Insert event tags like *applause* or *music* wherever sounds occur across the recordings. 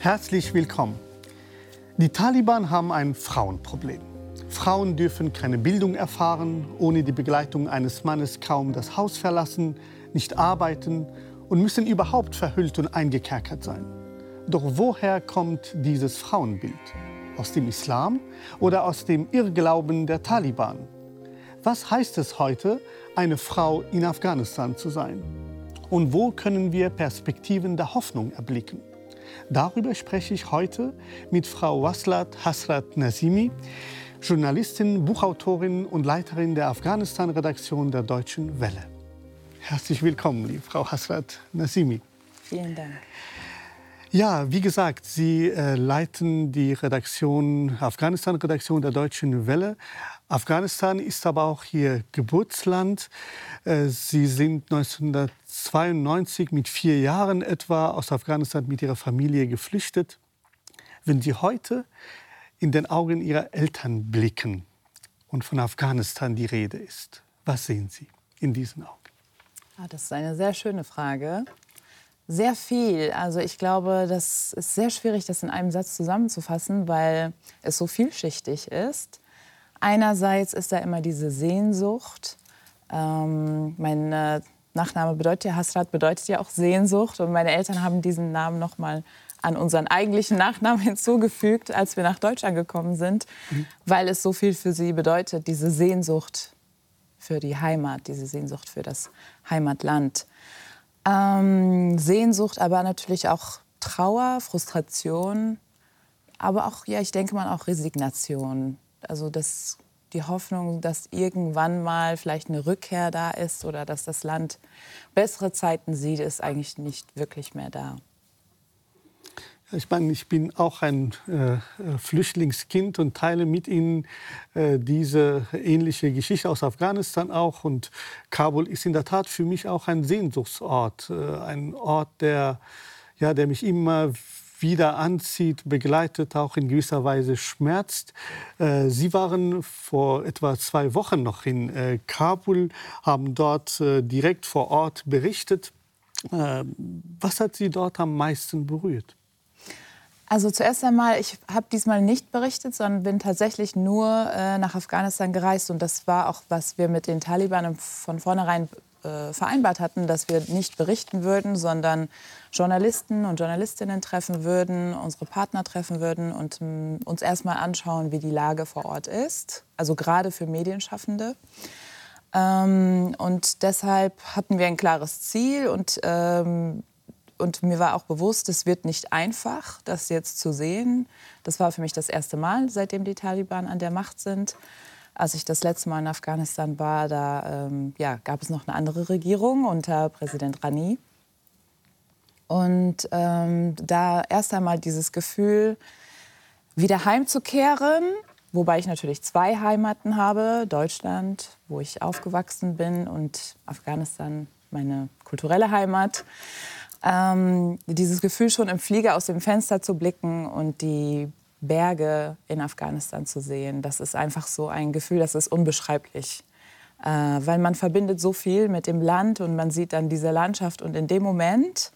Herzlich willkommen. Die Taliban haben ein Frauenproblem. Frauen dürfen keine Bildung erfahren, ohne die Begleitung eines Mannes kaum das Haus verlassen, nicht arbeiten und müssen überhaupt verhüllt und eingekerkert sein. Doch woher kommt dieses Frauenbild? Aus dem Islam oder aus dem Irrglauben der Taliban? Was heißt es heute, eine Frau in Afghanistan zu sein? Und wo können wir Perspektiven der Hoffnung erblicken? Darüber spreche ich heute mit Frau Waslat Hasrat Nazimi, Journalistin, Buchautorin und Leiterin der Afghanistan-Redaktion der Deutschen Welle. Herzlich willkommen, liebe Frau Hasrat Nazimi. Vielen Dank. Ja, wie gesagt, Sie äh, leiten die Redaktion, Afghanistan-Redaktion der Deutschen Welle. Afghanistan ist aber auch Ihr Geburtsland. Äh, Sie sind 1992 mit vier Jahren etwa aus Afghanistan mit Ihrer Familie geflüchtet. Wenn Sie heute in den Augen Ihrer Eltern blicken und von Afghanistan die Rede ist, was sehen Sie in diesen Augen? Ah, das ist eine sehr schöne Frage. Sehr viel. Also ich glaube, das ist sehr schwierig, das in einem Satz zusammenzufassen, weil es so vielschichtig ist. Einerseits ist da immer diese Sehnsucht. Ähm, mein äh, Nachname bedeutet ja Hasrat, bedeutet ja auch Sehnsucht. Und meine Eltern haben diesen Namen noch mal an unseren eigentlichen Nachnamen *laughs* hinzugefügt, als wir nach Deutschland gekommen sind, mhm. weil es so viel für sie bedeutet, diese Sehnsucht für die Heimat, diese Sehnsucht für das Heimatland. Ähm, Sehnsucht, aber natürlich auch Trauer, Frustration, aber auch, ja, ich denke mal auch Resignation. Also das, die Hoffnung, dass irgendwann mal vielleicht eine Rückkehr da ist oder dass das Land bessere Zeiten sieht, ist eigentlich nicht wirklich mehr da. Ich meine, ich bin auch ein äh, Flüchtlingskind und teile mit Ihnen äh, diese ähnliche Geschichte aus Afghanistan auch. Und Kabul ist in der Tat für mich auch ein Sehnsuchtsort, äh, ein Ort, der, ja, der mich immer wieder anzieht, begleitet, auch in gewisser Weise schmerzt. Äh, Sie waren vor etwa zwei Wochen noch in äh, Kabul, haben dort äh, direkt vor Ort berichtet. Was hat Sie dort am meisten berührt? Also zuerst einmal, ich habe diesmal nicht berichtet, sondern bin tatsächlich nur nach Afghanistan gereist. Und das war auch, was wir mit den Taliban von vornherein äh, vereinbart hatten, dass wir nicht berichten würden, sondern Journalisten und Journalistinnen treffen würden, unsere Partner treffen würden und mh, uns erstmal anschauen, wie die Lage vor Ort ist. Also gerade für Medienschaffende. Ähm, und deshalb hatten wir ein klares Ziel und ähm, und mir war auch bewusst, es wird nicht einfach, das jetzt zu sehen. Das war für mich das erste Mal, seitdem die Taliban an der Macht sind. Als ich das letzte Mal in Afghanistan war, da ähm, ja, gab es noch eine andere Regierung unter Präsident Rani. Und ähm, da erst einmal dieses Gefühl, wieder heimzukehren, wobei ich natürlich zwei Heimaten habe, Deutschland, wo ich aufgewachsen bin, und Afghanistan, meine kulturelle Heimat. Ähm, dieses Gefühl schon im Flieger aus dem Fenster zu blicken und die Berge in Afghanistan zu sehen, das ist einfach so ein Gefühl, das ist unbeschreiblich. Äh, weil man verbindet so viel mit dem Land und man sieht dann diese Landschaft und in dem Moment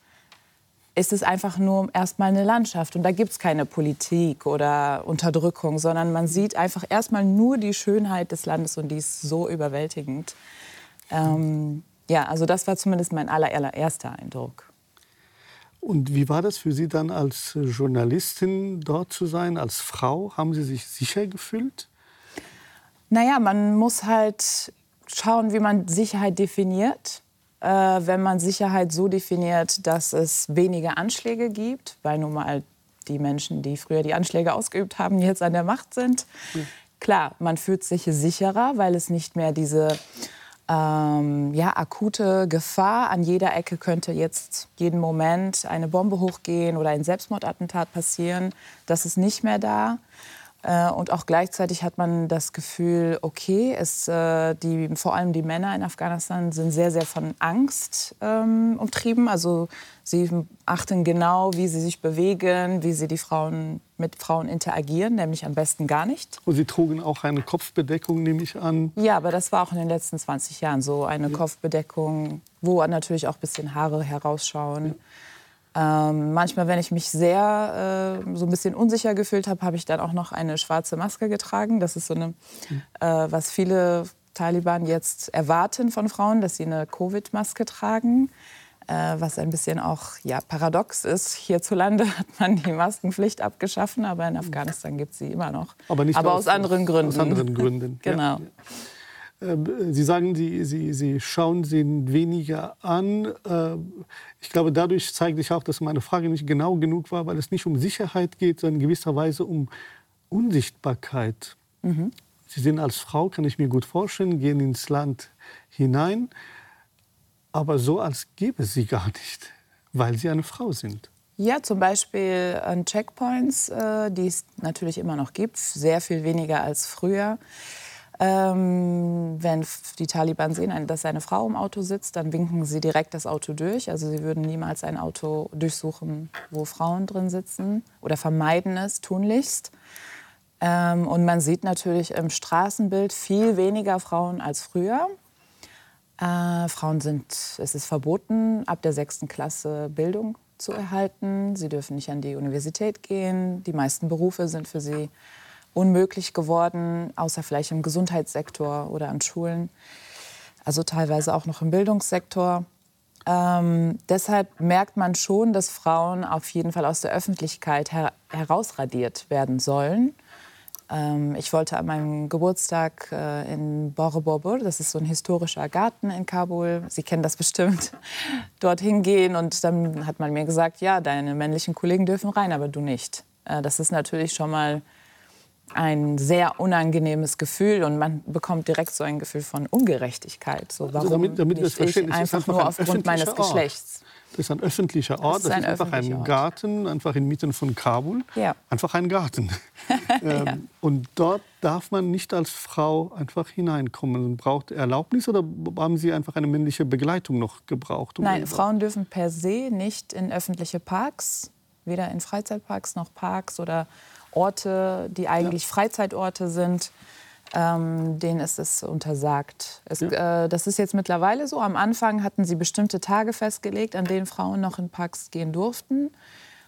ist es einfach nur erstmal eine Landschaft und da gibt es keine Politik oder Unterdrückung, sondern man sieht einfach erstmal nur die Schönheit des Landes und die ist so überwältigend. Ähm, ja, also das war zumindest mein allererster Eindruck. Und wie war das für Sie dann als Journalistin dort zu sein, als Frau? Haben Sie sich sicher gefühlt? Naja, man muss halt schauen, wie man Sicherheit definiert. Äh, wenn man Sicherheit so definiert, dass es weniger Anschläge gibt, weil nun mal die Menschen, die früher die Anschläge ausgeübt haben, jetzt an der Macht sind. Klar, man fühlt sich sicherer, weil es nicht mehr diese ähm, ja, akute Gefahr. An jeder Ecke könnte jetzt jeden Moment eine Bombe hochgehen oder ein Selbstmordattentat passieren. Das ist nicht mehr da. Äh, und auch gleichzeitig hat man das Gefühl, okay, es, äh, die, vor allem die Männer in Afghanistan sind sehr, sehr von Angst ähm, umtrieben. Also sie achten genau, wie sie sich bewegen, wie sie die Frauen mit Frauen interagieren, nämlich am besten gar nicht. Und sie trugen auch eine Kopfbedeckung, nehme ich an. Ja, aber das war auch in den letzten 20 Jahren so, eine ja. Kopfbedeckung, wo natürlich auch ein bisschen Haare herausschauen. Ja. Ähm, manchmal, wenn ich mich sehr äh, so ein bisschen unsicher gefühlt habe, habe ich dann auch noch eine schwarze Maske getragen. Das ist so eine, äh, was viele Taliban jetzt erwarten von Frauen, dass sie eine Covid-Maske tragen. Äh, was ein bisschen auch ja, paradox ist. Hierzulande *laughs* hat man die Maskenpflicht abgeschaffen, aber in Afghanistan gibt es sie immer noch. Aber, nicht aber aus, aus, anderen Gründen. Aus anderen Gründen. *laughs* genau. Ja. Ähm, sie sagen, Sie, Sie, Sie schauen sie weniger an. Ähm, ich glaube, dadurch zeigt sich auch, dass meine Frage nicht genau genug war, weil es nicht um Sicherheit geht, sondern in gewisser Weise um Unsichtbarkeit. Mhm. Sie sind als Frau, kann ich mir gut vorstellen, gehen ins Land hinein aber so, als gäbe es sie gar nicht, weil sie eine Frau sind. Ja, zum Beispiel an Checkpoints, äh, die es natürlich immer noch gibt, sehr viel weniger als früher. Ähm, wenn die Taliban sehen, dass eine Frau im Auto sitzt, dann winken sie direkt das Auto durch. Also sie würden niemals ein Auto durchsuchen, wo Frauen drin sitzen oder vermeiden es tunlichst. Ähm, und man sieht natürlich im Straßenbild viel weniger Frauen als früher. Äh, Frauen sind, es ist verboten, ab der sechsten Klasse Bildung zu erhalten. Sie dürfen nicht an die Universität gehen. Die meisten Berufe sind für sie unmöglich geworden, außer vielleicht im Gesundheitssektor oder an Schulen. Also teilweise auch noch im Bildungssektor. Ähm, deshalb merkt man schon, dass Frauen auf jeden Fall aus der Öffentlichkeit her herausradiert werden sollen. Ähm, ich wollte an meinem Geburtstag äh, in Borobudur, das ist so ein historischer Garten in Kabul, Sie kennen das bestimmt, *laughs* dorthin gehen. Und dann hat man mir gesagt, ja, deine männlichen Kollegen dürfen rein, aber du nicht. Äh, das ist natürlich schon mal ein sehr unangenehmes Gefühl und man bekommt direkt so ein Gefühl von Ungerechtigkeit. So, also warum also damit, damit nicht ich einfach, nur aufgrund meines Ort. Geschlechts? Das ist ein öffentlicher Ort. Das ist, ein, das ist einfach ein Ort. Garten, einfach inmitten von Kabul. Ja. Einfach ein Garten. *laughs* ähm, ja. Und dort darf man nicht als Frau einfach hineinkommen. Braucht Erlaubnis oder haben Sie einfach eine männliche Begleitung noch gebraucht? Um Nein, Frauen dürfen per se nicht in öffentliche Parks, weder in Freizeitparks noch Parks oder Orte, die eigentlich ja. Freizeitorte sind ähm, denen ist es untersagt. Es, ja. äh, das ist jetzt mittlerweile so. Am Anfang hatten sie bestimmte Tage festgelegt, an denen Frauen noch in Parks gehen durften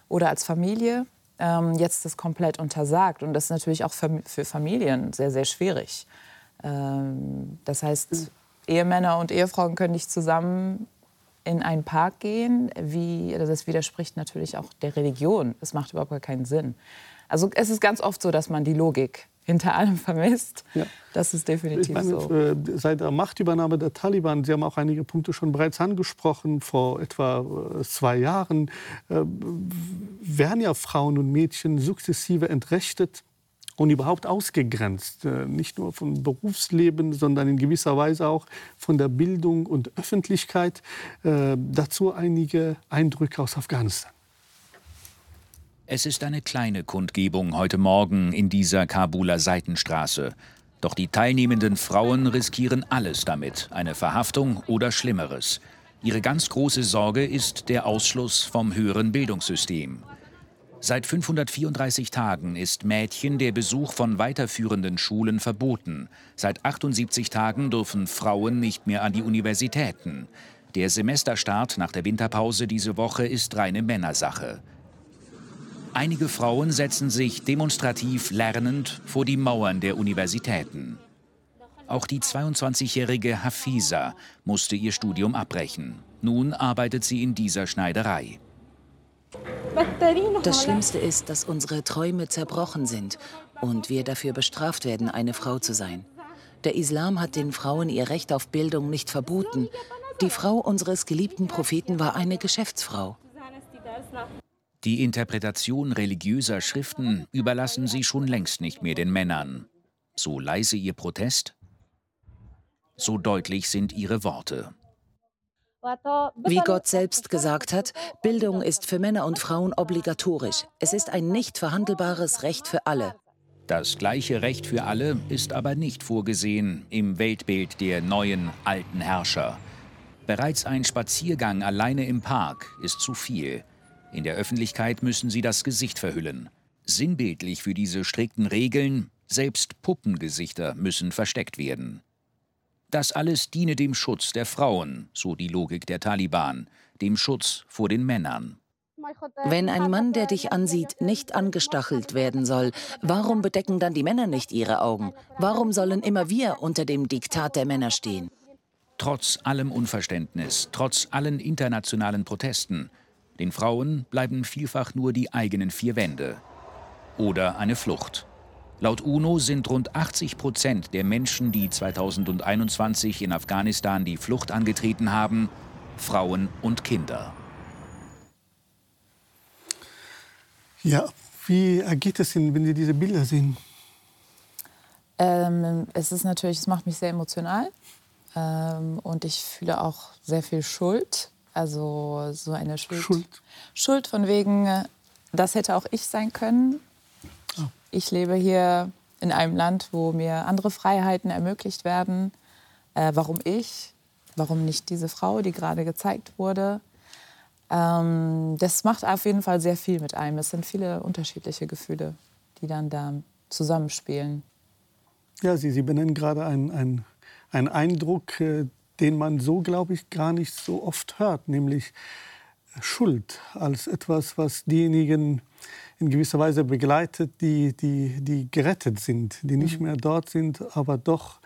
oder als Familie. Ähm, jetzt ist es komplett untersagt und das ist natürlich auch für, für Familien sehr, sehr schwierig. Ähm, das heißt, mhm. Ehemänner und Ehefrauen können nicht zusammen in einen Park gehen. Wie, das widerspricht natürlich auch der Religion. Das macht überhaupt keinen Sinn. Also es ist ganz oft so, dass man die Logik hinter allem vermisst. Ja. Das ist definitiv meine, so. Äh, seit der Machtübernahme der Taliban, Sie haben auch einige Punkte schon bereits angesprochen, vor etwa äh, zwei Jahren, äh, werden ja Frauen und Mädchen sukzessive entrechtet und überhaupt ausgegrenzt. Nicht nur vom Berufsleben, sondern in gewisser Weise auch von der Bildung und Öffentlichkeit. Dazu einige Eindrücke aus Afghanistan. Es ist eine kleine Kundgebung heute Morgen in dieser Kabuler Seitenstraße. Doch die teilnehmenden Frauen riskieren alles damit, eine Verhaftung oder Schlimmeres. Ihre ganz große Sorge ist der Ausschluss vom höheren Bildungssystem. Seit 534 Tagen ist Mädchen der Besuch von weiterführenden Schulen verboten. Seit 78 Tagen dürfen Frauen nicht mehr an die Universitäten. Der Semesterstart nach der Winterpause diese Woche ist reine Männersache. Einige Frauen setzen sich demonstrativ lernend vor die Mauern der Universitäten. Auch die 22-jährige Hafiza musste ihr Studium abbrechen. Nun arbeitet sie in dieser Schneiderei. Das Schlimmste ist, dass unsere Träume zerbrochen sind und wir dafür bestraft werden, eine Frau zu sein. Der Islam hat den Frauen ihr Recht auf Bildung nicht verboten. Die Frau unseres geliebten Propheten war eine Geschäftsfrau. Die Interpretation religiöser Schriften überlassen sie schon längst nicht mehr den Männern. So leise ihr Protest, so deutlich sind ihre Worte. Wie Gott selbst gesagt hat, Bildung ist für Männer und Frauen obligatorisch. Es ist ein nicht verhandelbares Recht für alle. Das gleiche Recht für alle ist aber nicht vorgesehen im Weltbild der neuen alten Herrscher. Bereits ein Spaziergang alleine im Park ist zu viel. In der Öffentlichkeit müssen sie das Gesicht verhüllen. Sinnbildlich für diese strikten Regeln, selbst Puppengesichter müssen versteckt werden. Das alles diene dem Schutz der Frauen, so die Logik der Taliban, dem Schutz vor den Männern. Wenn ein Mann, der dich ansieht, nicht angestachelt werden soll, warum bedecken dann die Männer nicht ihre Augen? Warum sollen immer wir unter dem Diktat der Männer stehen? Trotz allem Unverständnis, trotz allen internationalen Protesten, den Frauen bleiben vielfach nur die eigenen vier Wände. Oder eine Flucht. Laut UNO sind rund 80 Prozent der Menschen, die 2021 in Afghanistan die Flucht angetreten haben, Frauen und Kinder. Ja, wie ergeht es Ihnen, wenn Sie diese Bilder sehen? Ähm, es ist natürlich, es macht mich sehr emotional ähm, und ich fühle auch sehr viel Schuld. Also so eine Schuld. Schuld. Schuld von wegen, äh, das hätte auch ich sein können. Oh. Ich lebe hier in einem Land, wo mir andere Freiheiten ermöglicht werden. Äh, warum ich? Warum nicht diese Frau, die gerade gezeigt wurde? Ähm, das macht auf jeden Fall sehr viel mit einem. Es sind viele unterschiedliche Gefühle, die dann da zusammenspielen. Ja, Sie, Sie benennen gerade einen, einen, einen Eindruck, äh, den man so, glaube ich, gar nicht so oft hört, nämlich Schuld als etwas, was diejenigen in gewisser Weise begleitet, die, die, die gerettet sind, die nicht mhm. mehr dort sind, aber doch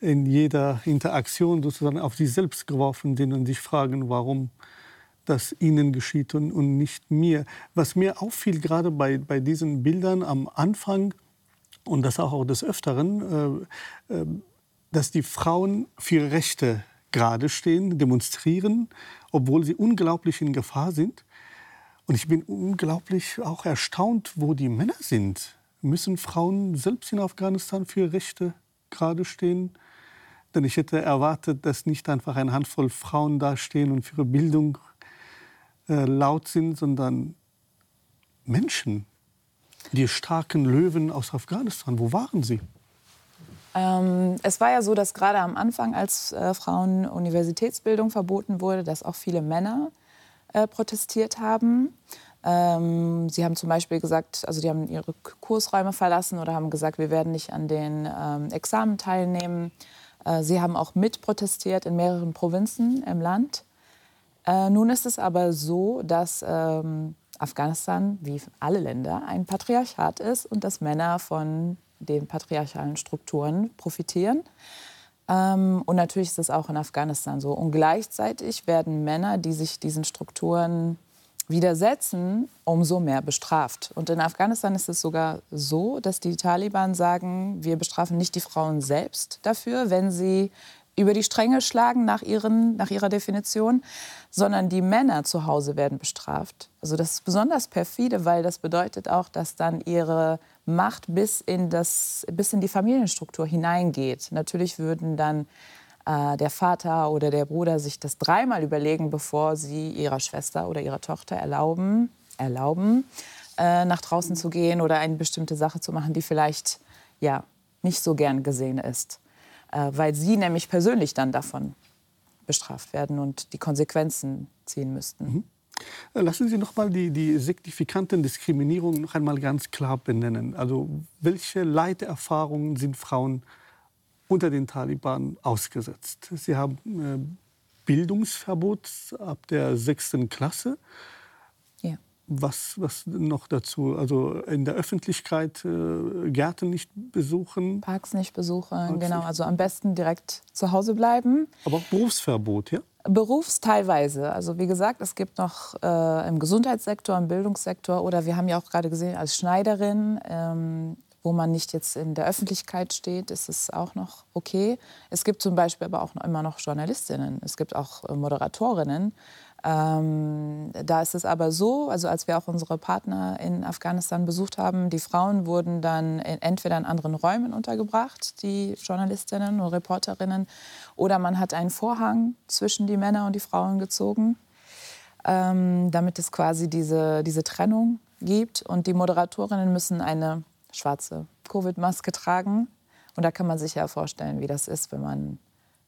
in jeder Interaktion sozusagen auf sich selbst geworfen sind und sich fragen, warum das ihnen geschieht und, und nicht mir. Was mir auffiel, gerade bei, bei diesen Bildern am Anfang und das auch des Öfteren, äh, äh, dass die Frauen für Rechte gerade stehen, demonstrieren, obwohl sie unglaublich in Gefahr sind. Und ich bin unglaublich auch erstaunt, wo die Männer sind. Müssen Frauen selbst in Afghanistan für Rechte gerade stehen? Denn ich hätte erwartet, dass nicht einfach eine Handvoll Frauen dastehen und für ihre Bildung äh, laut sind, sondern Menschen, die starken Löwen aus Afghanistan. Wo waren sie? Ähm, es war ja so, dass gerade am Anfang, als äh, Frauen Universitätsbildung verboten wurde, dass auch viele Männer äh, protestiert haben. Ähm, sie haben zum Beispiel gesagt, also die haben ihre Kursräume verlassen oder haben gesagt, wir werden nicht an den ähm, Examen teilnehmen. Äh, sie haben auch mitprotestiert in mehreren Provinzen im Land. Äh, nun ist es aber so, dass ähm, Afghanistan, wie alle Länder, ein Patriarchat ist und dass Männer von den patriarchalen Strukturen profitieren. Ähm, und natürlich ist das auch in Afghanistan so. Und gleichzeitig werden Männer, die sich diesen Strukturen widersetzen, umso mehr bestraft. Und in Afghanistan ist es sogar so, dass die Taliban sagen, wir bestrafen nicht die Frauen selbst dafür, wenn sie über die Stränge schlagen nach, ihren, nach ihrer Definition, sondern die Männer zu Hause werden bestraft. Also das ist besonders perfide, weil das bedeutet auch, dass dann ihre Macht bis in, das, bis in die Familienstruktur hineingeht. Natürlich würden dann äh, der Vater oder der Bruder sich das dreimal überlegen, bevor sie ihrer Schwester oder ihrer Tochter erlauben, erlauben äh, nach draußen zu gehen oder eine bestimmte Sache zu machen, die vielleicht ja, nicht so gern gesehen ist. Äh, weil sie nämlich persönlich dann davon bestraft werden und die Konsequenzen ziehen müssten. Mhm. Äh, lassen Sie noch mal die, die signifikanten Diskriminierungen noch einmal ganz klar benennen. Also welche Leiterfahrungen sind Frauen unter den Taliban ausgesetzt? Sie haben äh, Bildungsverbot ab der sechsten Klasse. Was, was noch dazu? Also in der Öffentlichkeit äh, Gärten nicht besuchen? Parks nicht besuchen, Parks genau. Nicht. Also am besten direkt zu Hause bleiben. Aber auch Berufsverbot, ja? Berufsteilweise. Also wie gesagt, es gibt noch äh, im Gesundheitssektor, im Bildungssektor oder wir haben ja auch gerade gesehen als Schneiderin, ähm, wo man nicht jetzt in der Öffentlichkeit steht, ist es auch noch okay. Es gibt zum Beispiel aber auch noch, immer noch Journalistinnen. Es gibt auch äh, Moderatorinnen. Ähm, da ist es aber so, also als wir auch unsere Partner in Afghanistan besucht haben, die Frauen wurden dann in, entweder in anderen Räumen untergebracht, die Journalistinnen und Reporterinnen, oder man hat einen Vorhang zwischen die Männer und die Frauen gezogen, ähm, damit es quasi diese, diese Trennung gibt. Und die Moderatorinnen müssen eine schwarze Covid-Maske tragen. Und da kann man sich ja vorstellen, wie das ist, wenn man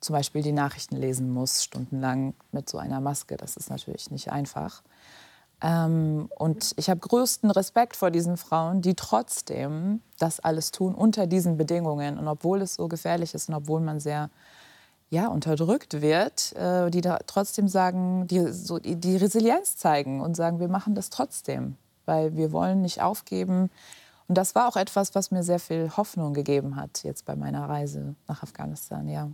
zum Beispiel die Nachrichten lesen muss, stundenlang mit so einer Maske. Das ist natürlich nicht einfach. Ähm, und ich habe größten Respekt vor diesen Frauen, die trotzdem das alles tun unter diesen Bedingungen. Und obwohl es so gefährlich ist und obwohl man sehr ja, unterdrückt wird, äh, die da trotzdem sagen, die, so, die, die Resilienz zeigen und sagen, wir machen das trotzdem, weil wir wollen nicht aufgeben. Und das war auch etwas, was mir sehr viel Hoffnung gegeben hat jetzt bei meiner Reise nach Afghanistan, ja.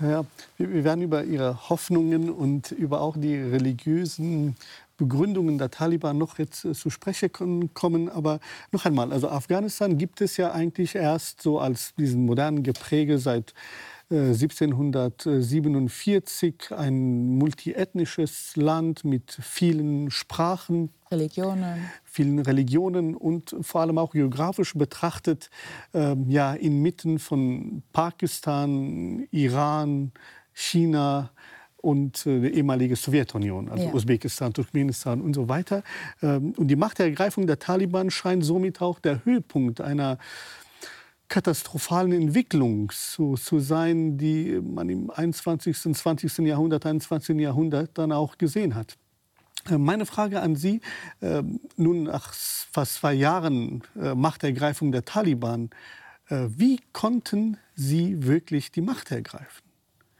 Ja, wir werden über Ihre Hoffnungen und über auch die religiösen Begründungen der Taliban noch jetzt äh, zu sprechen kommen. Aber noch einmal, also Afghanistan gibt es ja eigentlich erst so als diesen modernen Gepräge seit 1747 äh, ein multiethnisches Land mit vielen Sprachen, Religionen. vielen Religionen und vor allem auch geografisch betrachtet äh, ja inmitten von Pakistan, Iran, China und äh, die ehemalige Sowjetunion, also ja. Usbekistan, Turkmenistan und so weiter. Ähm, und die Machtergreifung der Taliban scheint somit auch der Höhepunkt einer katastrophalen Entwicklung zu, zu sein, die man im 21. und 20. Jahrhundert, 21. Jahrhundert dann auch gesehen hat. Äh, meine Frage an Sie, äh, nun nach fast zwei Jahren äh, Machtergreifung der Taliban, äh, wie konnten Sie wirklich die Macht ergreifen?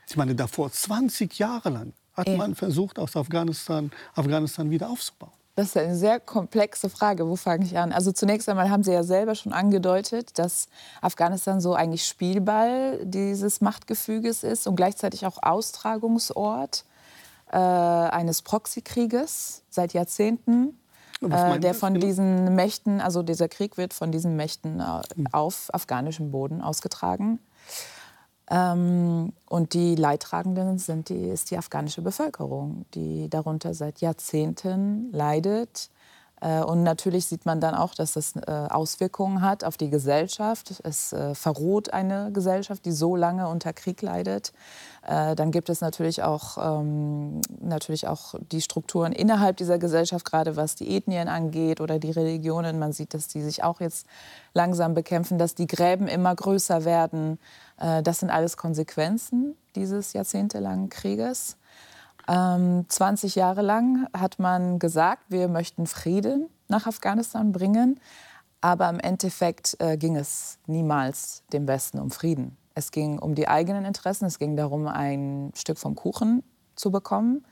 Ich meine, davor 20 Jahre lang hat man versucht, aus Afghanistan, Afghanistan wieder aufzubauen. Das ist eine sehr komplexe Frage. Wo fange ich an? Also zunächst einmal haben Sie ja selber schon angedeutet, dass Afghanistan so eigentlich Spielball dieses Machtgefüges ist und gleichzeitig auch Austragungsort äh, eines Proxykrieges seit Jahrzehnten. Äh, der von genau? diesen Mächten, also dieser Krieg wird von diesen Mächten äh, auf afghanischem Boden ausgetragen. Ähm, und die Leidtragenden sind die, ist die afghanische Bevölkerung, die darunter seit Jahrzehnten leidet. Äh, und natürlich sieht man dann auch, dass das äh, Auswirkungen hat auf die Gesellschaft. Es äh, verroht eine Gesellschaft, die so lange unter Krieg leidet. Dann gibt es natürlich auch, ähm, natürlich auch die Strukturen innerhalb dieser Gesellschaft, gerade was die Ethnien angeht oder die Religionen. Man sieht, dass die sich auch jetzt langsam bekämpfen, dass die Gräben immer größer werden. Das sind alles Konsequenzen dieses jahrzehntelangen Krieges. Ähm, 20 Jahre lang hat man gesagt, wir möchten Frieden nach Afghanistan bringen. Aber im Endeffekt äh, ging es niemals dem Westen um Frieden. Es ging um die eigenen Interessen, es ging darum, ein Stück vom Kuchen zu bekommen.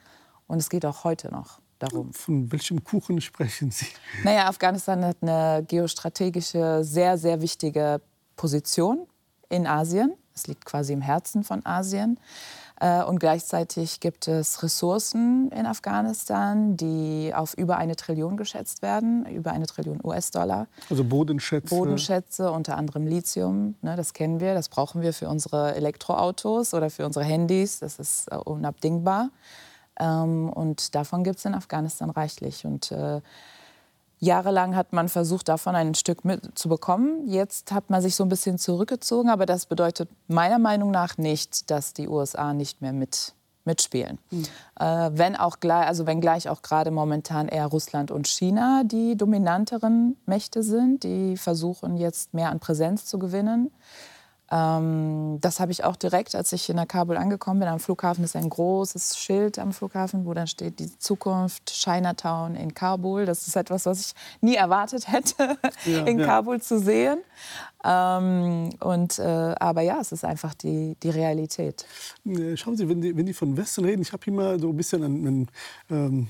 Und es geht auch heute noch darum. Von welchem Kuchen sprechen Sie? Naja, Afghanistan hat eine geostrategische, sehr, sehr wichtige Position in Asien. Es liegt quasi im Herzen von Asien. Äh, und gleichzeitig gibt es Ressourcen in Afghanistan, die auf über eine Trillion geschätzt werden, über eine Trillion US-Dollar. Also Bodenschätze. Bodenschätze, unter anderem Lithium. Ne, das kennen wir, das brauchen wir für unsere Elektroautos oder für unsere Handys. Das ist äh, unabdingbar. Ähm, und davon gibt es in Afghanistan reichlich. Und äh, Jahrelang hat man versucht, davon ein Stück mitzubekommen. Jetzt hat man sich so ein bisschen zurückgezogen, aber das bedeutet meiner Meinung nach nicht, dass die USA nicht mehr mit, mitspielen. Mhm. Äh, wenn auch also wenngleich auch gerade momentan eher Russland und China die dominanteren Mächte sind, die versuchen jetzt mehr an Präsenz zu gewinnen. Ähm, das habe ich auch direkt, als ich in Kabul angekommen bin. Am Flughafen ist ein großes Schild am Flughafen, wo dann steht die Zukunft Chinatown in Kabul. Das ist etwas, was ich nie erwartet hätte, *laughs* ja, in ja. Kabul zu sehen. Ähm, und, äh, aber ja, es ist einfach die, die Realität. Äh, schauen Sie, wenn die, wenn die von Westen reden, ich habe immer so ein bisschen an, an ähm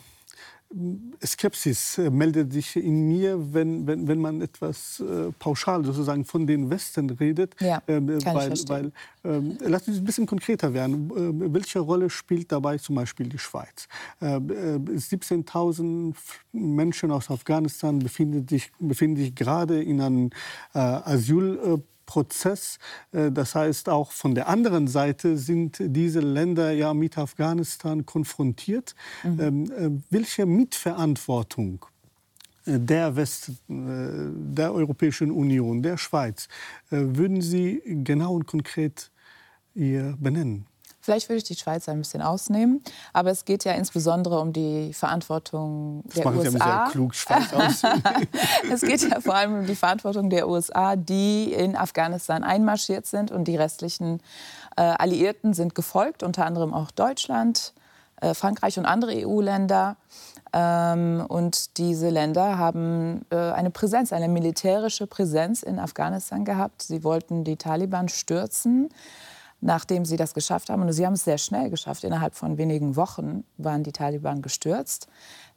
Skepsis äh, meldet sich in mir, wenn, wenn, wenn man etwas äh, pauschal sozusagen von den Westen redet. Ja, äh, weil, weil äh, lass uns ein bisschen konkreter werden. Äh, welche Rolle spielt dabei zum Beispiel die Schweiz? 17.000 äh, Menschen aus Afghanistan befinden sich, befinden sich gerade in einem Asyl Prozess. Äh, das heißt, auch von der anderen Seite sind diese Länder ja mit Afghanistan konfrontiert. Mhm. Ähm, äh, welche Mitverantwortung äh, der West, der Europäischen Union, der Schweiz, würden Sie genau und konkret hier benennen? Vielleicht würde ich die Schweiz ein bisschen ausnehmen. Aber es geht ja insbesondere um die Verantwortung der das USA. Sie sehr klug, Schweiz aus. *laughs* es geht ja vor allem um die Verantwortung der USA, die in Afghanistan einmarschiert sind. Und die restlichen äh, Alliierten sind gefolgt, unter anderem auch Deutschland, äh, Frankreich und andere EU-Länder. Ähm, und diese Länder haben äh, eine Präsenz, eine militärische Präsenz in Afghanistan gehabt. Sie wollten die Taliban stürzen. Nachdem sie das geschafft haben, und sie haben es sehr schnell geschafft, innerhalb von wenigen Wochen waren die Taliban gestürzt,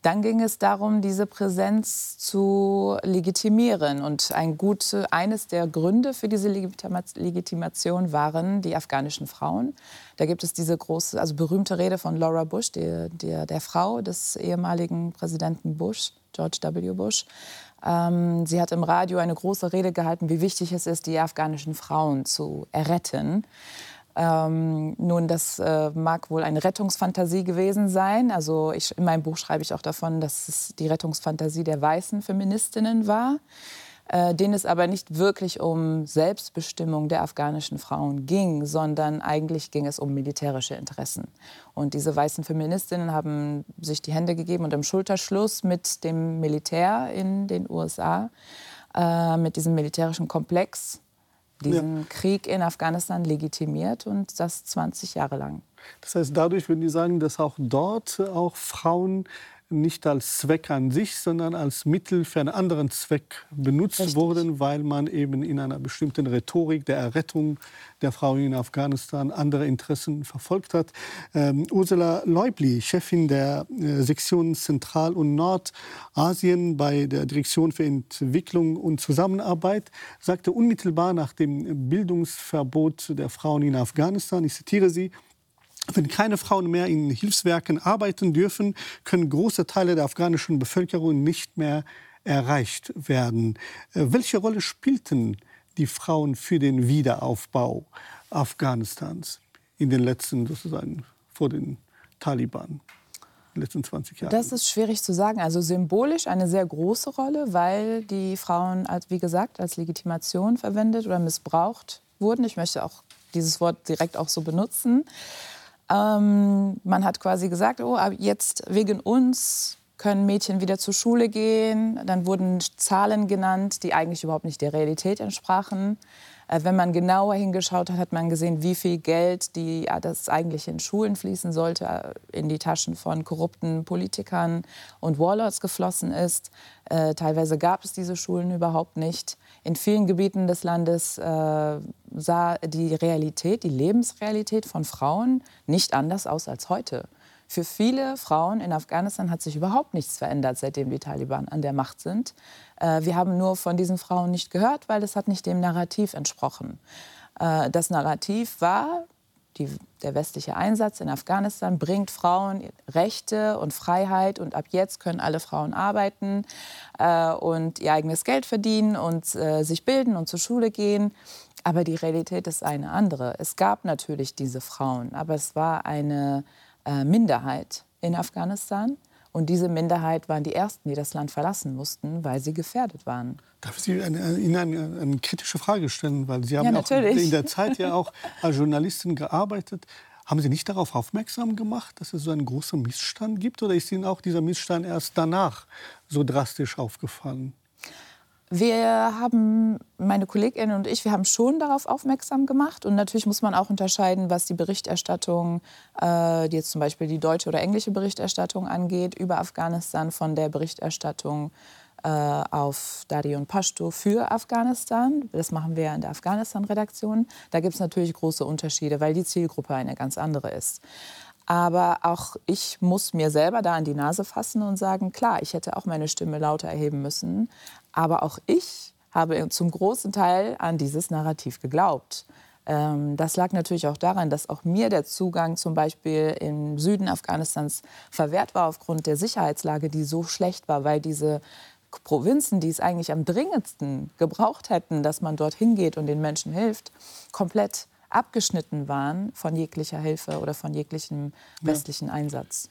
dann ging es darum, diese Präsenz zu legitimieren. Und ein gute, eines der Gründe für diese Legitimation waren die afghanischen Frauen. Da gibt es diese große, also berühmte Rede von Laura Bush, der, der, der Frau des ehemaligen Präsidenten Bush, George W. Bush. Ähm, sie hat im Radio eine große Rede gehalten, wie wichtig es ist, die afghanischen Frauen zu erretten. Ähm, nun, das äh, mag wohl eine Rettungsfantasie gewesen sein. Also ich, in meinem Buch schreibe ich auch davon, dass es die Rettungsfantasie der weißen Feministinnen war, äh, denen es aber nicht wirklich um Selbstbestimmung der afghanischen Frauen ging, sondern eigentlich ging es um militärische Interessen. Und diese weißen Feministinnen haben sich die Hände gegeben und im Schulterschluss mit dem Militär in den USA, äh, mit diesem militärischen Komplex, diesen ja. Krieg in Afghanistan legitimiert und das 20 Jahre lang. Das heißt, dadurch würden die sagen, dass auch dort auch Frauen nicht als Zweck an sich, sondern als Mittel für einen anderen Zweck benutzt Richtig. wurden, weil man eben in einer bestimmten Rhetorik der Errettung der Frauen in Afghanistan andere Interessen verfolgt hat. Ähm, Ursula Leubli, Chefin der äh, Sektion Zentral- und Nordasien bei der Direktion für Entwicklung und Zusammenarbeit, sagte unmittelbar nach dem Bildungsverbot der Frauen in Afghanistan, ich zitiere sie, wenn keine Frauen mehr in Hilfswerken arbeiten dürfen, können große Teile der afghanischen Bevölkerung nicht mehr erreicht werden. Äh, welche Rolle spielten die Frauen für den Wiederaufbau Afghanistans in den letzten, sozusagen vor den Taliban? letzten 20 Jahren? Das ist schwierig zu sagen. Also symbolisch eine sehr große Rolle, weil die Frauen, als, wie gesagt, als Legitimation verwendet oder missbraucht wurden. Ich möchte auch dieses Wort direkt auch so benutzen. Ähm, man hat quasi gesagt, oh, jetzt wegen uns können Mädchen wieder zur Schule gehen. Dann wurden Zahlen genannt, die eigentlich überhaupt nicht der Realität entsprachen. Äh, wenn man genauer hingeschaut hat, hat man gesehen, wie viel Geld, die, das eigentlich in Schulen fließen sollte, äh, in die Taschen von korrupten Politikern und Warlords geflossen ist. Äh, teilweise gab es diese Schulen überhaupt nicht. In vielen Gebieten des Landes äh, sah die Realität, die Lebensrealität von Frauen nicht anders aus als heute. Für viele Frauen in Afghanistan hat sich überhaupt nichts verändert, seitdem die Taliban an der Macht sind. Äh, wir haben nur von diesen Frauen nicht gehört, weil es hat nicht dem Narrativ entsprochen. Äh, das Narrativ war, die, der westliche Einsatz in Afghanistan bringt Frauen Rechte und Freiheit und ab jetzt können alle Frauen arbeiten äh, und ihr eigenes Geld verdienen und äh, sich bilden und zur Schule gehen. Aber die Realität ist eine andere. Es gab natürlich diese Frauen, aber es war eine äh, Minderheit in Afghanistan. Und diese Minderheit waren die Ersten, die das Land verlassen mussten, weil sie gefährdet waren. Darf ich Sie eine, Ihnen eine, eine, kritische Frage stellen? Weil Sie haben ja, auch in der Zeit ja auch als Journalistin gearbeitet. Haben Sie nicht darauf aufmerksam gemacht, dass es so einen großen Missstand gibt? Oder ist Ihnen auch dieser Missstand erst danach so drastisch aufgefallen? Wir haben, meine Kolleginnen und ich, wir haben schon darauf aufmerksam gemacht. Und natürlich muss man auch unterscheiden, was die Berichterstattung, äh, die jetzt zum Beispiel die deutsche oder englische Berichterstattung angeht, über Afghanistan von der Berichterstattung äh, auf Dari und Pashto für Afghanistan. Das machen wir in der Afghanistan-Redaktion. Da gibt es natürlich große Unterschiede, weil die Zielgruppe eine ganz andere ist. Aber auch ich muss mir selber da an die Nase fassen und sagen, klar, ich hätte auch meine Stimme lauter erheben müssen. Aber auch ich habe zum großen Teil an dieses Narrativ geglaubt. Ähm, das lag natürlich auch daran, dass auch mir der Zugang zum Beispiel im Süden Afghanistans verwehrt war aufgrund der Sicherheitslage, die so schlecht war, weil diese Provinzen, die es eigentlich am dringendsten gebraucht hätten, dass man dorthin geht und den Menschen hilft, komplett abgeschnitten waren von jeglicher Hilfe oder von jeglichem westlichen ja. Einsatz.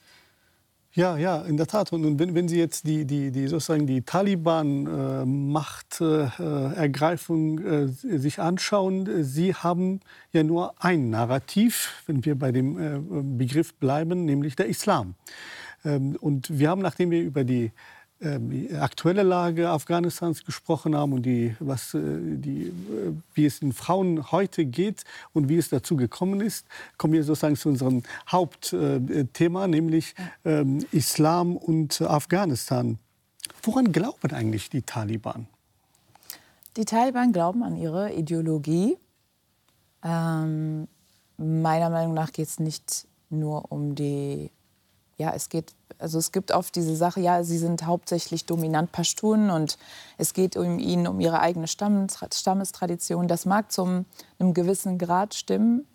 Ja, ja, in der Tat. Und wenn, wenn Sie jetzt die, die, die, sozusagen die Taliban-Machtergreifung äh, äh, sich anschauen, Sie haben ja nur ein Narrativ, wenn wir bei dem äh, Begriff bleiben, nämlich der Islam. Ähm, und wir haben, nachdem wir über die die aktuelle Lage Afghanistans gesprochen haben und die, was, äh, die, äh, wie es den Frauen heute geht und wie es dazu gekommen ist, kommen wir sozusagen zu unserem Hauptthema, nämlich ähm, Islam und Afghanistan. Woran glauben eigentlich die Taliban? Die Taliban glauben an ihre Ideologie. Ähm, meiner Meinung nach geht es nicht nur um die, ja, es geht, also es gibt oft diese Sache, ja, sie sind hauptsächlich dominant Pashtun und es geht um ihnen um ihre eigene Stammestradition. Das mag zum einem gewissen Grad stimmen,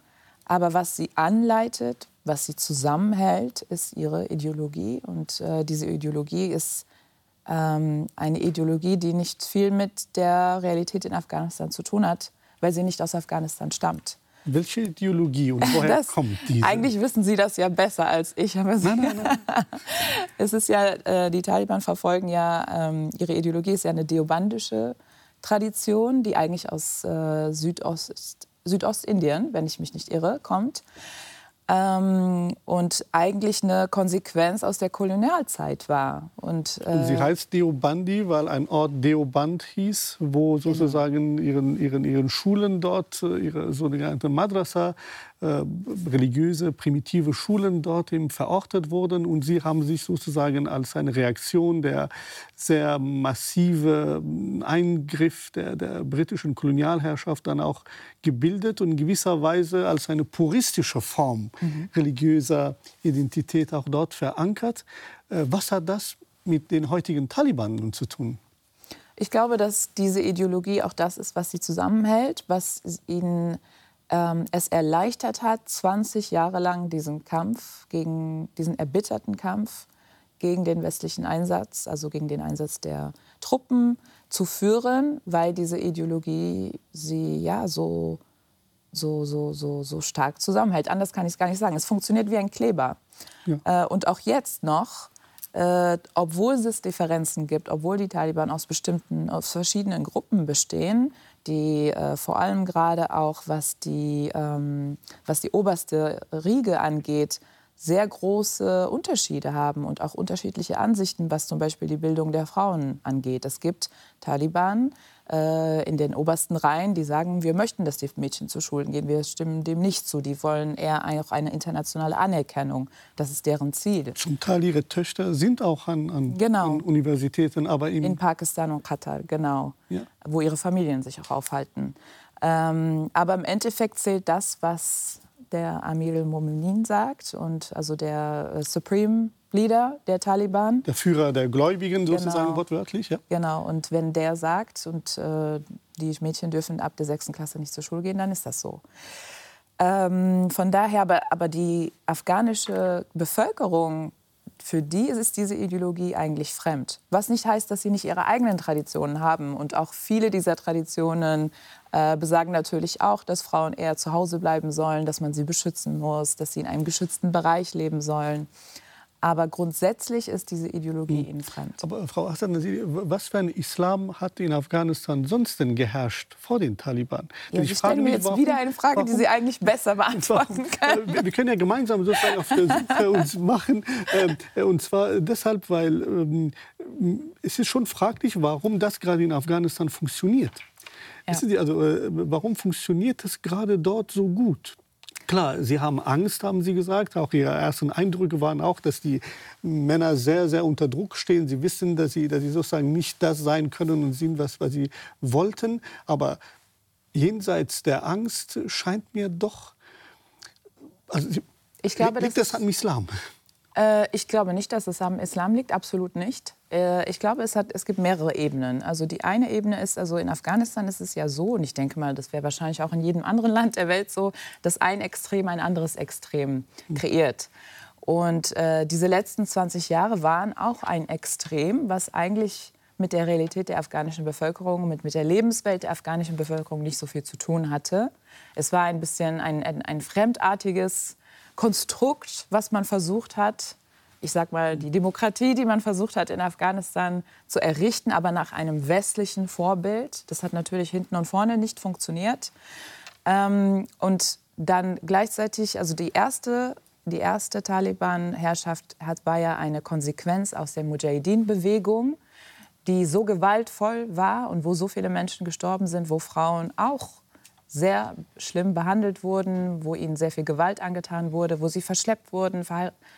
aber was sie anleitet, was sie zusammenhält, ist ihre Ideologie. Und äh, diese Ideologie ist ähm, eine Ideologie, die nicht viel mit der Realität in Afghanistan zu tun hat, weil sie nicht aus Afghanistan stammt. Welche Ideologie und woher das, kommt diese? Eigentlich wissen Sie das ja besser als ich. Aber nein, nein, nein. *laughs* es ist ja, äh, die Taliban verfolgen ja, ähm, ihre Ideologie ist ja eine deobandische Tradition, die eigentlich aus äh, Südost, Südostindien, wenn ich mich nicht irre, kommt. Ähm, und eigentlich eine Konsequenz aus der Kolonialzeit war. Und, äh, und sie heißt Deobandi, weil ein Ort Deoband hieß, wo genau. sozusagen genau. ihren, ihren, ihren Schulen dort, äh, ihre sogenannte Madrasa, religiöse, primitive Schulen dort eben verortet wurden. Und sie haben sich sozusagen als eine Reaktion der sehr massive Eingriff der, der britischen Kolonialherrschaft dann auch gebildet und in gewisser Weise als eine puristische Form mhm. religiöser Identität auch dort verankert. Äh, was hat das mit den heutigen Taliban nun zu tun? Ich glaube, dass diese Ideologie auch das ist, was sie zusammenhält, was ihnen ähm, es erleichtert hat, 20 Jahre lang diesen Kampf, gegen diesen erbitterten Kampf gegen den westlichen Einsatz, also gegen den Einsatz der Truppen zu führen, weil diese Ideologie sie ja so, so, so, so, so stark zusammenhält. Anders kann ich es gar nicht sagen. Es funktioniert wie ein Kleber. Ja. Äh, und auch jetzt noch, äh, obwohl es Differenzen gibt, obwohl die Taliban aus bestimmten, aus verschiedenen Gruppen bestehen, die äh, vor allem gerade auch, was die, ähm, was die oberste Riege angeht, sehr große Unterschiede haben und auch unterschiedliche Ansichten, was zum Beispiel die Bildung der Frauen angeht. Es gibt Taliban, in den obersten Reihen, die sagen, wir möchten, dass die Mädchen zu Schulen gehen. Wir stimmen dem nicht zu. Die wollen eher auch eine internationale Anerkennung. Das ist deren Ziel. Zum Teil ihre Töchter sind auch an, an, genau. an Universitäten, aber in Pakistan und Katar, genau, ja. wo ihre Familien sich auch aufhalten. Ähm, aber im Endeffekt zählt das, was der Amir al-Mominin sagt und also der äh, Supreme Leader der Taliban. Der Führer der Gläubigen sozusagen genau. wortwörtlich, ja. Genau, und wenn der sagt, und äh, die Mädchen dürfen ab der sechsten Klasse nicht zur Schule gehen, dann ist das so. Ähm, von daher, aber, aber die afghanische Bevölkerung, für die ist diese Ideologie eigentlich fremd. Was nicht heißt, dass sie nicht ihre eigenen Traditionen haben. Und auch viele dieser Traditionen äh, besagen natürlich auch, dass Frauen eher zu Hause bleiben sollen, dass man sie beschützen muss, dass sie in einem geschützten Bereich leben sollen. Aber grundsätzlich ist diese Ideologie hm. ihnen fremd. Aber Frau Hassan, was für ein Islam hat in Afghanistan sonst denn geherrscht vor den Taliban? Ja, ich frage mir jetzt warum, wieder eine Frage, warum, die Sie eigentlich besser beantworten *laughs* können. Wir, können ja gemeinsam sozusagen auf der Suche *laughs* uns machen. Äh, und zwar deshalb, weil ähm, es ist schon fraglich, warum das gerade in Afghanistan funktioniert. Ja. Also, äh, warum funktioniert es gerade dort so gut? Klar, sie haben Angst, haben sie gesagt. Auch ihre ersten Eindrücke waren auch, dass die Männer sehr, sehr unter Druck stehen. Sie wissen, dass sie, dass sie sozusagen nicht das sein können und sind, was, was sie wollten. Aber jenseits der Angst scheint mir doch. Also, ich glaube, liegt das, das am Islam? Äh, ich glaube nicht, dass es am Islam liegt, absolut nicht. Äh, ich glaube, es, hat, es gibt mehrere Ebenen. Also die eine Ebene ist, also in Afghanistan ist es ja so, und ich denke mal, das wäre wahrscheinlich auch in jedem anderen *laughs* Land der Welt so, dass ein Extrem ein anderes Extrem kreiert. Und äh, diese letzten 20 Jahre waren auch ein Extrem, was eigentlich mit der Realität der afghanischen Bevölkerung, mit, mit der Lebenswelt der afghanischen Bevölkerung nicht so viel zu tun hatte. Es war ein bisschen ein, ein, ein fremdartiges Konstrukt, was man versucht hat, ich sag mal, die Demokratie, die man versucht hat in Afghanistan zu errichten, aber nach einem westlichen Vorbild. Das hat natürlich hinten und vorne nicht funktioniert. Ähm, und dann gleichzeitig, also die erste, die erste Taliban-Herrschaft war ja eine Konsequenz aus der Mujahideen-Bewegung, die so gewaltvoll war und wo so viele Menschen gestorben sind, wo Frauen auch sehr schlimm behandelt wurden, wo ihnen sehr viel Gewalt angetan wurde, wo sie verschleppt wurden,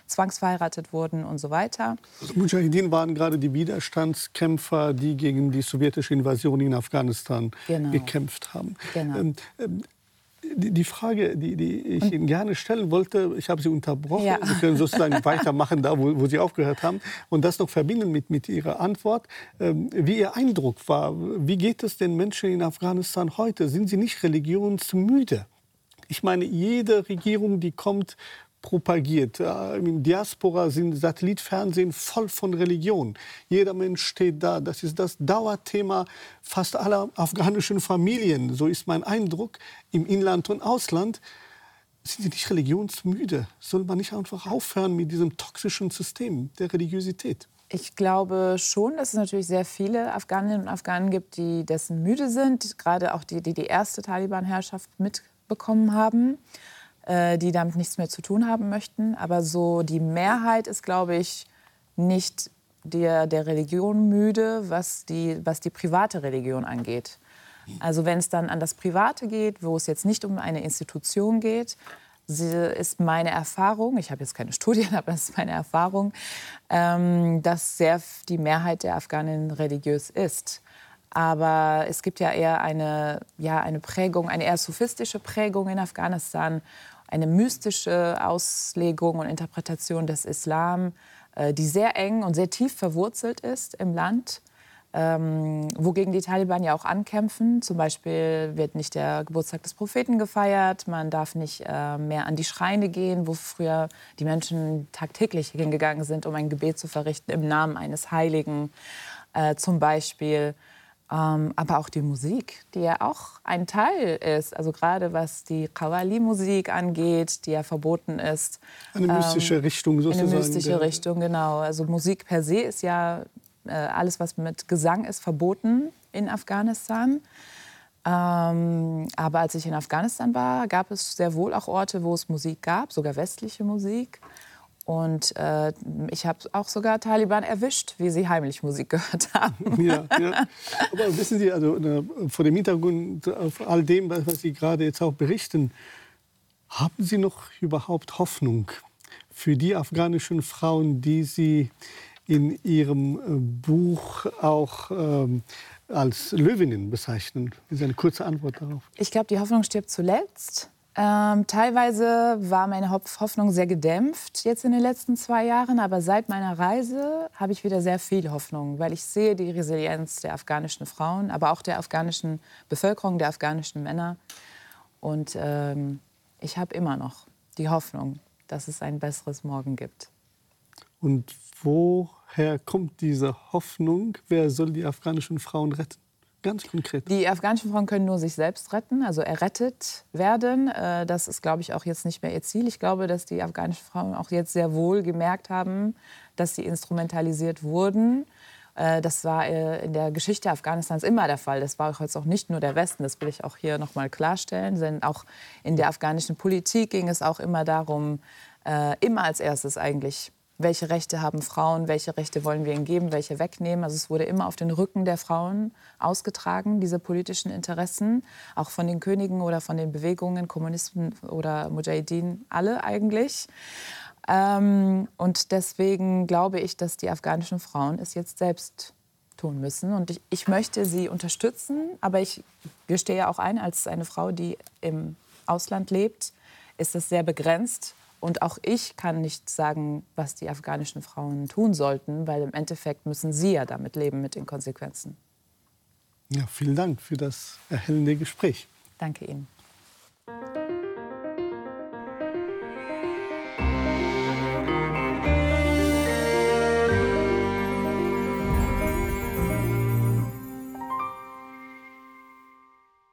zwangsverheiratet wurden und so weiter. Also Mujahideen waren gerade die Widerstandskämpfer, die gegen die sowjetische Invasion in Afghanistan genau. gekämpft haben. Genau. Ähm, ähm, die, Frage, die, die ich Ihnen gerne stellen wollte, ich habe Sie unterbrochen. Ja. Sie können sozusagen *laughs* weitermachen, da wo, wo, Sie aufgehört haben. Und das noch verbinden mit, mit Ihrer Antwort. Ähm, wie Ihr Eindruck war, wie geht es den Menschen in Afghanistan heute? Sind sie nicht religionsmüde? Ich meine, jede Regierung, die kommt, propagiert. Im Diaspora sind Satellitfernsehen voll von Religion. Jeder Mensch steht da. Das ist das Dauerthema fast aller afghanischen Familien. So ist mein Eindruck im Inland und Ausland. Sind sie nicht religionsmüde? Soll man nicht einfach aufhören mit diesem toxischen System der Religiosität? Ich glaube schon, dass es natürlich sehr viele Afghaninnen und Afghanen gibt, die dessen müde sind, gerade auch die, die die erste Taliban-Herrschaft mitbekommen haben. Äh, die damit nichts mehr zu tun haben möchten. Aber so die Mehrheit ist, glaube ich, nicht der, der Religion müde, was die, was die private Religion angeht. Also wenn es dann an das Private geht, wo es jetzt nicht um eine Institution geht, ist meine Erfahrung, ich habe jetzt keine Studien, *laughs* aber es ist meine Erfahrung, ähm, dass sehr die Mehrheit der Afghanen religiös ist. Aber es gibt ja eher eine, ja, eine Prägung, eine eher sophistische Prägung in Afghanistan eine mystische Auslegung und Interpretation des Islam, äh, die sehr eng und sehr tief verwurzelt ist im Land. Ähm, wogegen die Taliban ja auch ankämpfen. Zum Beispiel wird nicht der Geburtstag des Propheten gefeiert, man darf nicht äh, mehr an die Schreine gehen, wo früher die Menschen tagtäglich hingegangen sind, um ein Gebet zu verrichten im Namen eines Heiligen äh, zum Beispiel. Ähm, aber auch die Musik, die ja auch ein Teil ist, also gerade was die Qawwali-Musik angeht, die ja verboten ist. Eine mystische ähm, Richtung sozusagen. Eine mystische Richtung, genau. Also Musik per se ist ja äh, alles, was mit Gesang ist, verboten in Afghanistan. Ähm, aber als ich in Afghanistan war, gab es sehr wohl auch Orte, wo es Musik gab, sogar westliche Musik. Und äh, ich habe auch sogar Taliban erwischt, wie sie heimlich Musik gehört haben. *laughs* Ja, ja. Aber wissen Sie, also äh, vor dem Hintergrund auf all dem, was Sie gerade jetzt auch berichten, haben Sie noch überhaupt Hoffnung für die afghanischen Frauen, die Sie in Ihrem äh, Buch auch ähm, als Löwinnen bezeichnen? Das ist eine kurze Antwort darauf. Ich glaube, die Hoffnung stirbt zuletzt. Ähm, teilweise war meine Hoffnung sehr gedämpft jetzt in den letzten zwei Jahren, aber seit meiner Reise habe ich wieder sehr viel Hoffnung, weil ich sehe die Resilienz der afghanischen Frauen, aber auch der afghanischen Bevölkerung, der afghanischen Männer. Und ähm, ich habe immer noch die Hoffnung, dass es ein besseres Morgen gibt. Und woher kommt diese Hoffnung? Wer soll die afghanischen Frauen retten? Ganz konkret. Die afghanischen Frauen können nur sich selbst retten, also errettet werden. Äh, das ist, glaube ich, auch jetzt nicht mehr ihr Ziel. Ich glaube, dass die afghanischen Frauen auch jetzt sehr wohl gemerkt haben, dass sie instrumentalisiert wurden. Äh, das war äh, in der Geschichte Afghanistans immer der Fall. Das war jetzt auch nicht nur der Westen, das will ich auch hier noch mal klarstellen. Denn auch in der afghanischen Politik ging es auch immer darum, immer als erstes eigentlich welche Rechte haben Frauen, welche Rechte wollen wir ihnen geben, welche wegnehmen. Also es wurde immer auf den Rücken der Frauen ausgetragen, diese politischen Interessen, auch von den Königen oder von den Bewegungen, Kommunisten oder Mujahideen, alle eigentlich. Ähm, und deswegen glaube ich, dass die afghanischen Frauen es jetzt selbst tun müssen. Und ich, ich möchte sie unterstützen, aber ich gestehe auch ein, als eine Frau, die im Ausland lebt, ist es sehr begrenzt und auch ich kann nicht sagen, was die afghanischen Frauen tun sollten, weil im Endeffekt müssen sie ja damit leben, mit den Konsequenzen. Ja, vielen Dank für das erhellende Gespräch. Danke Ihnen.